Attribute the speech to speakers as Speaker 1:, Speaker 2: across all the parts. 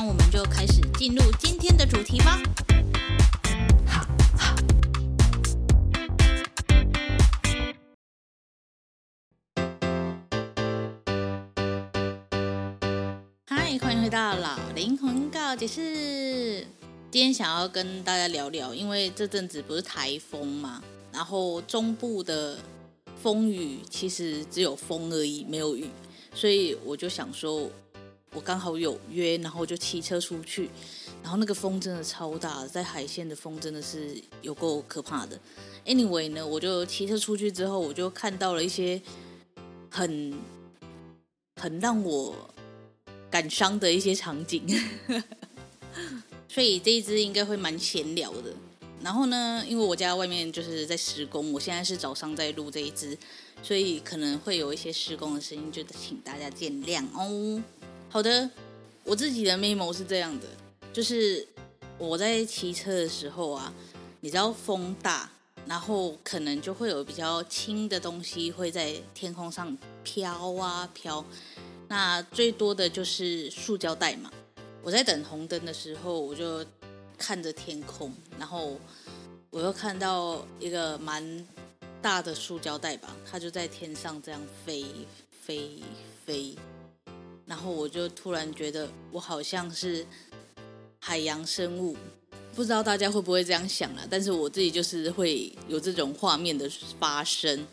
Speaker 1: 那我们就开始进入今天的主题吧。嗨，欢迎回到老灵魂告解室。今天想要跟大家聊聊，因为这阵子不是台风嘛，然后中部的。风雨其实只有风而已，没有雨，所以我就想说，我刚好有约，然后就骑车出去，然后那个风真的超大，在海线的风真的是有够可怕的。Anyway 呢，我就骑车出去之后，我就看到了一些很很让我感伤的一些场景，所以这一支应该会蛮闲聊的。然后呢，因为我家外面就是在施工，我现在是早上在录这一支，所以可能会有一些施工的声音，就请大家见谅哦。好的，我自己的 memo 是这样的，就是我在骑车的时候啊，你知道风大，然后可能就会有比较轻的东西会在天空上飘啊飘，那最多的就是塑胶袋嘛。我在等红灯的时候，我就。看着天空，然后我又看到一个蛮大的塑胶袋吧，它就在天上这样飞飞飞，然后我就突然觉得我好像是海洋生物，不知道大家会不会这样想啊？但是我自己就是会有这种画面的发生。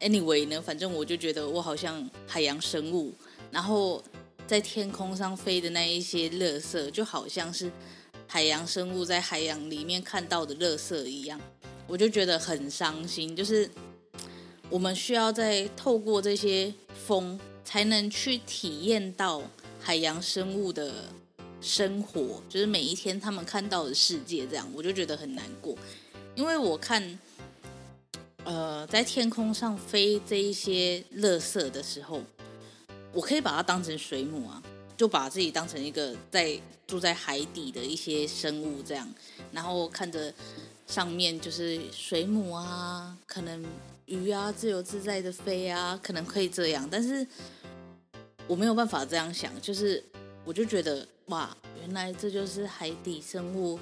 Speaker 1: Anyway 呢，反正我就觉得我好像海洋生物，然后在天空上飞的那一些垃圾，就好像是。海洋生物在海洋里面看到的垃圾一样，我就觉得很伤心。就是我们需要再透过这些风，才能去体验到海洋生物的生活，就是每一天他们看到的世界。这样我就觉得很难过，因为我看，呃，在天空上飞这一些垃圾的时候，我可以把它当成水母啊。就把自己当成一个在住在海底的一些生物这样，然后看着上面就是水母啊，可能鱼啊自由自在的飞啊，可能可以这样，但是我没有办法这样想，就是我就觉得哇，原来这就是海底生物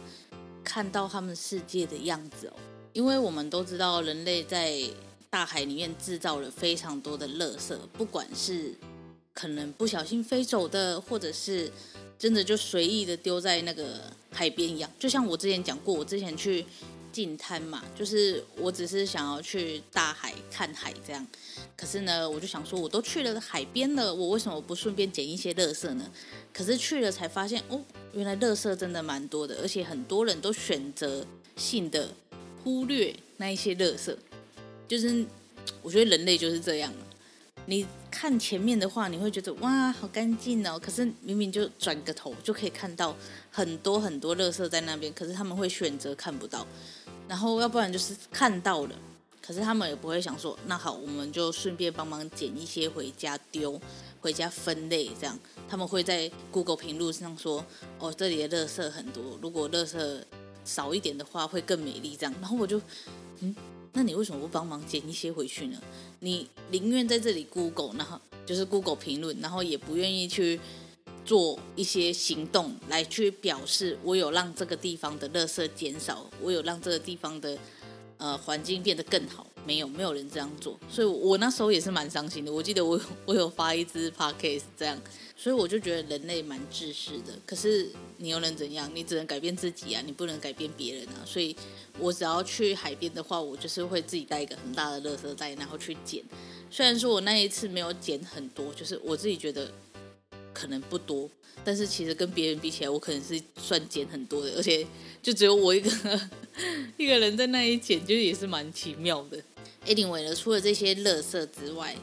Speaker 1: 看到他们世界的样子哦，因为我们都知道人类在大海里面制造了非常多的垃圾，不管是。可能不小心飞走的，或者是真的就随意的丢在那个海边一样。就像我之前讲过，我之前去净滩嘛，就是我只是想要去大海看海这样。可是呢，我就想说，我都去了海边了，我为什么不顺便捡一些垃圾呢？可是去了才发现，哦，原来垃圾真的蛮多的，而且很多人都选择性的忽略那一些垃圾。就是我觉得人类就是这样。你看前面的话，你会觉得哇，好干净哦。可是明明就转个头就可以看到很多很多垃圾在那边，可是他们会选择看不到。然后要不然就是看到了，可是他们也不会想说，那好，我们就顺便帮忙捡一些回家丢，回家分类这样。他们会在 Google 评论上说，哦，这里的垃圾很多，如果垃圾少一点的话，会更美丽这样。然后我就，嗯。那你为什么不帮忙捡一些回去呢？你宁愿在这里 Google，然后就是 Google 评论，然后也不愿意去做一些行动来去表示我有让这个地方的垃圾减少，我有让这个地方的呃环境变得更好。没有，没有人这样做，所以我那时候也是蛮伤心的。我记得我有 我有发一支 p o c a s t 这样，所以我就觉得人类蛮自私的。可是你又能怎样？你只能改变自己啊，你不能改变别人啊。所以我只要去海边的话，我就是会自己带一个很大的垃圾袋，然后去捡。虽然说我那一次没有捡很多，就是我自己觉得可能不多。但是其实跟别人比起来，我可能是算捡很多的，而且就只有我一个 一个人在那里捡，就也是蛮奇妙的。Anyway 呢，除了这些垃圾之外，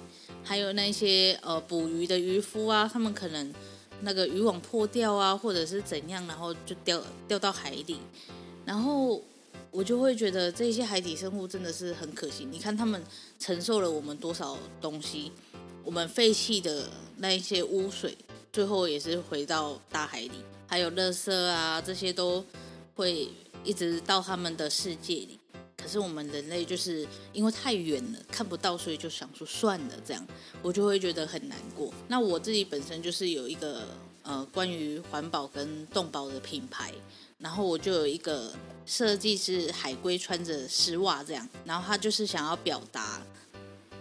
Speaker 1: 还有那些呃捕鱼的渔夫啊，他们可能那个渔网破掉啊，或者是怎样，然后就掉掉到海里，然后我就会觉得这些海底生物真的是很可惜。你看他们承受了我们多少东西，我们废弃的那一些污水，最后也是回到大海里，还有垃圾啊，这些都会一直到他们的世界里。可是我们人类就是因为太远了，看不到，所以就想说算了，这样我就会觉得很难过。那我自己本身就是有一个呃关于环保跟动保的品牌，然后我就有一个设计是海龟穿着丝袜这样，然后他就是想要表达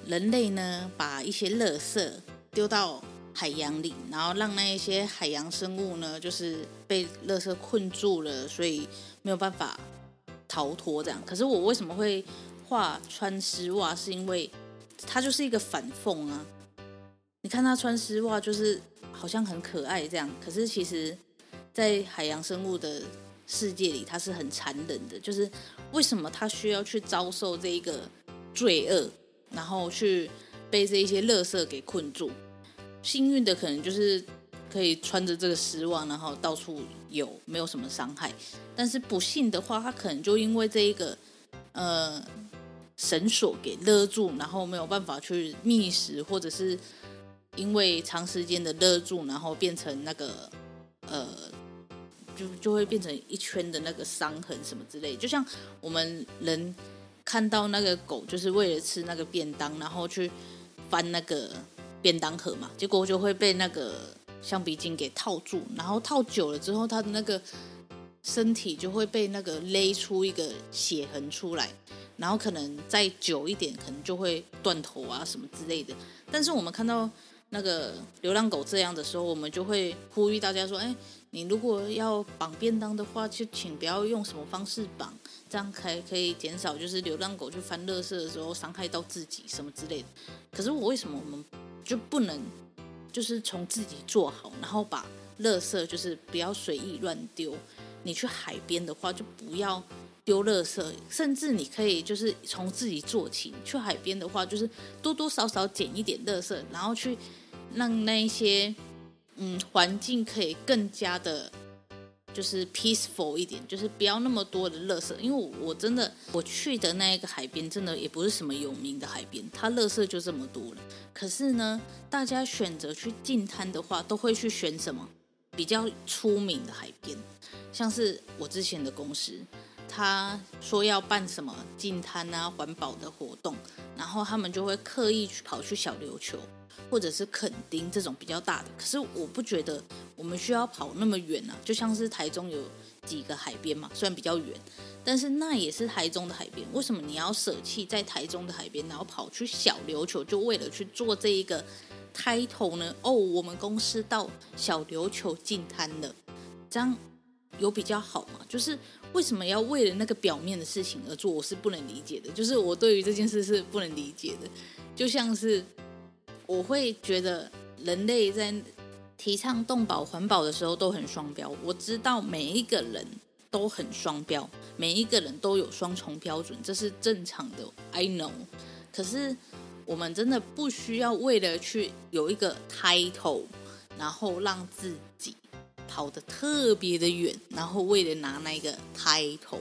Speaker 1: 人类呢把一些垃圾丢到海洋里，然后让那一些海洋生物呢就是被垃圾困住了，所以没有办法。逃脱这样，可是我为什么会画穿丝袜？是因为它就是一个反讽啊！你看它穿丝袜，就是好像很可爱这样，可是其实，在海洋生物的世界里，它是很残忍的。就是为什么它需要去遭受这一个罪恶，然后去被这一些垃圾给困住？幸运的可能就是。可以穿着这个丝袜，然后到处有，没有什么伤害。但是不幸的话，他可能就因为这一个呃绳索给勒住，然后没有办法去觅食，或者是因为长时间的勒住，然后变成那个呃，就就会变成一圈的那个伤痕什么之类。就像我们人看到那个狗，就是为了吃那个便当，然后去翻那个便当盒嘛，结果就会被那个。橡皮筋给套住，然后套久了之后，它的那个身体就会被那个勒出一个血痕出来，然后可能再久一点，可能就会断头啊什么之类的。但是我们看到那个流浪狗这样的时候，我们就会呼吁大家说：哎，你如果要绑便当的话，就请不要用什么方式绑，这样才可以减少就是流浪狗去翻垃圾的时候伤害到自己什么之类的。可是我为什么我们就不能？就是从自己做好，然后把垃圾就是不要随意乱丢。你去海边的话，就不要丢垃圾，甚至你可以就是从自己做起。去海边的话，就是多多少少捡一点垃圾，然后去让那一些嗯环境可以更加的。就是 peaceful 一点，就是不要那么多的垃圾，因为我，真的我去的那一个海边，真的也不是什么有名的海边，它垃圾就这么多了。可是呢，大家选择去进滩的话，都会去选什么比较出名的海边，像是我之前的公司，他说要办什么净滩啊环保的活动，然后他们就会刻意去跑去小琉球。或者是垦丁这种比较大的，可是我不觉得我们需要跑那么远啊。就像是台中有几个海边嘛，虽然比较远，但是那也是台中的海边。为什么你要舍弃在台中的海边，然后跑去小琉球，就为了去做这一个 title 呢？哦，我们公司到小琉球净滩了，这样有比较好吗？就是为什么要为了那个表面的事情而做？我是不能理解的。就是我对于这件事是不能理解的，就像是。我会觉得人类在提倡动保环保的时候都很双标。我知道每一个人都很双标，每一个人都有双重标准，这是正常的。I know。可是我们真的不需要为了去有一个 title，然后让自己跑得特别的远，然后为了拿那个 title，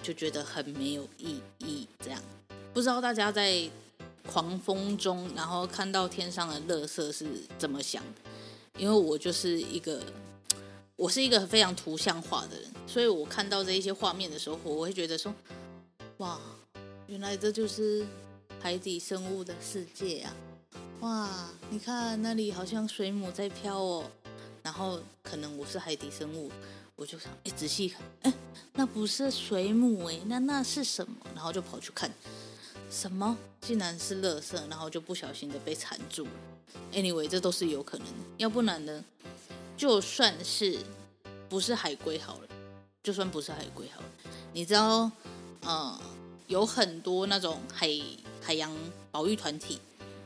Speaker 1: 就觉得很没有意义。这样，不知道大家在。狂风中，然后看到天上的垃圾是怎么想的？因为我就是一个，我是一个非常图像化的人，所以我看到这一些画面的时候，我会觉得说，哇，原来这就是海底生物的世界啊！哇，你看那里好像水母在飘哦，然后可能我是海底生物，我就想，哎，仔细看，哎，那不是水母哎，那那是什么？然后就跑去看。什么？竟然是垃圾，然后就不小心的被缠住。Anyway，这都是有可能的。要不然呢？就算是不是海龟好了，就算不是海龟好了，你知道，呃，有很多那种海海洋保育团体，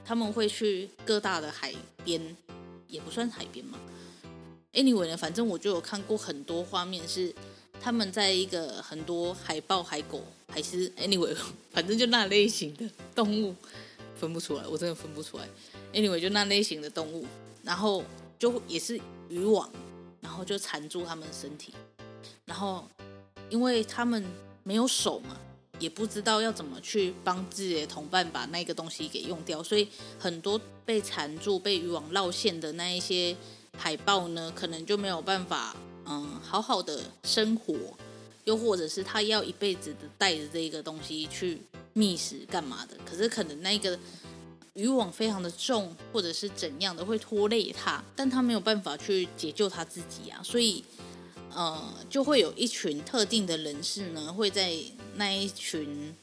Speaker 1: 他们会去各大的海边，也不算海边嘛。Anyway 呢，反正我就有看过很多画面是。他们在一个很多海豹、海狗，还是 anyway，反正就那类型的动物，分不出来，我真的分不出来。anyway，就那类型的动物，然后就也是渔网，然后就缠住他们身体，然后因为他们没有手嘛，也不知道要怎么去帮自己的同伴把那个东西给用掉，所以很多被缠住、被渔网绕线的那一些海豹呢，可能就没有办法，嗯，好好的生活，又或者是他要一辈子的带着这个东西去觅食干嘛的，可是可能那个。渔网非常的重，或者是怎样的会拖累他，但他没有办法去解救他自己啊，所以呃，就会有一群特定的人士呢，会在那一群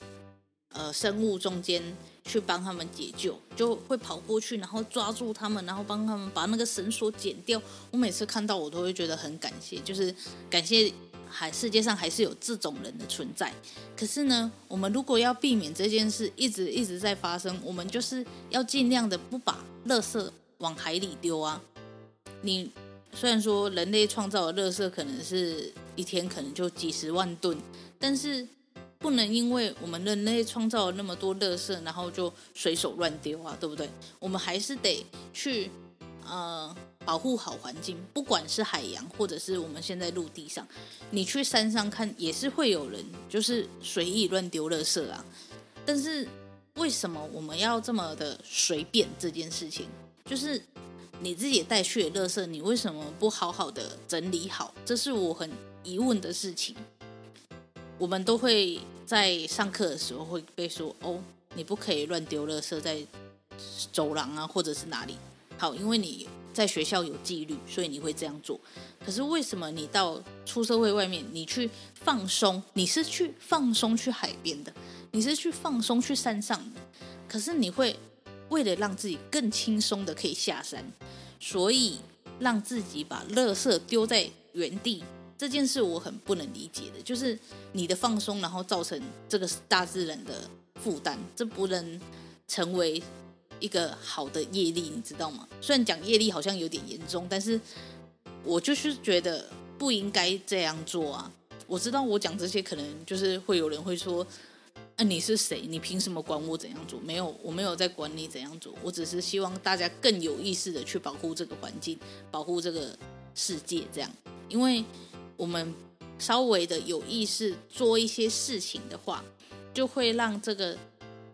Speaker 1: 呃生物中间去帮他们解救，就会跑过去，然后抓住他们，然后帮他们把那个绳索剪掉。我每次看到我都会觉得很感谢，就是感谢。还世界上还是有这种人的存在，可是呢，我们如果要避免这件事一直一直在发生，我们就是要尽量的不把垃圾往海里丢啊。你虽然说人类创造的垃圾可能是一天可能就几十万吨，但是不能因为我们人类创造了那么多垃圾，然后就随手乱丢啊，对不对？我们还是得去呃。保护好环境，不管是海洋或者是我们现在陆地上，你去山上看也是会有人就是随意乱丢垃圾啊。但是为什么我们要这么的随便这件事情？就是你自己带去的垃圾，你为什么不好好的整理好？这是我很疑问的事情。我们都会在上课的时候会被说哦，你不可以乱丢垃圾在走廊啊，或者是哪里。好，因为你。在学校有纪律，所以你会这样做。可是为什么你到出社会外面，你去放松，你是去放松去海边的，你是去放松去山上的。可是你会为了让自己更轻松的可以下山，所以让自己把垃圾丢在原地。这件事我很不能理解的，就是你的放松，然后造成这个大自然的负担，这不能成为。一个好的业力，你知道吗？虽然讲业力好像有点严重，但是我就是觉得不应该这样做啊！我知道我讲这些，可能就是会有人会说：“啊，你是谁？你凭什么管我怎样做？”没有，我没有在管你怎样做，我只是希望大家更有意识的去保护这个环境，保护这个世界。这样，因为我们稍微的有意识做一些事情的话，就会让这个。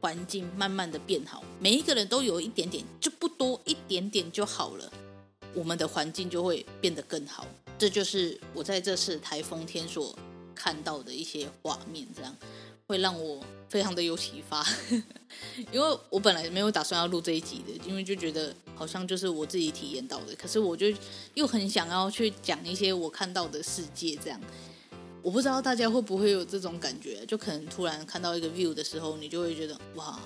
Speaker 1: 环境慢慢的变好，每一个人都有一点点，就不多一点点就好了，我们的环境就会变得更好。这就是我在这次台风天所看到的一些画面，这样会让我非常的有启发。因为我本来没有打算要录这一集的，因为就觉得好像就是我自己体验到的，可是我就又很想要去讲一些我看到的世界，这样。我不知道大家会不会有这种感觉，就可能突然看到一个 view 的时候，你就会觉得哇，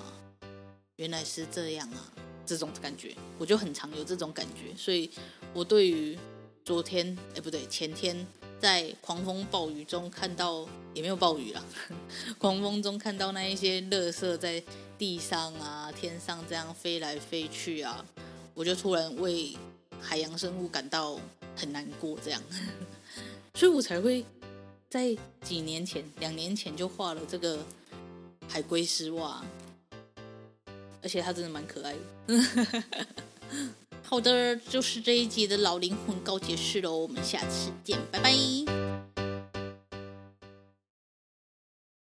Speaker 1: 原来是这样啊，这种感觉，我就很常有这种感觉。所以，我对于昨天，哎，不对，前天在狂风暴雨中看到，也没有暴雨了，狂风中看到那一些垃圾在地上啊、天上这样飞来飞去啊，我就突然为海洋生物感到很难过，这样，所以我才会。在几年前，两年前就画了这个海龟丝袜，而且它真的蛮可爱的。好的，就是这一集的老灵魂告解室喽，我们下次见，拜拜。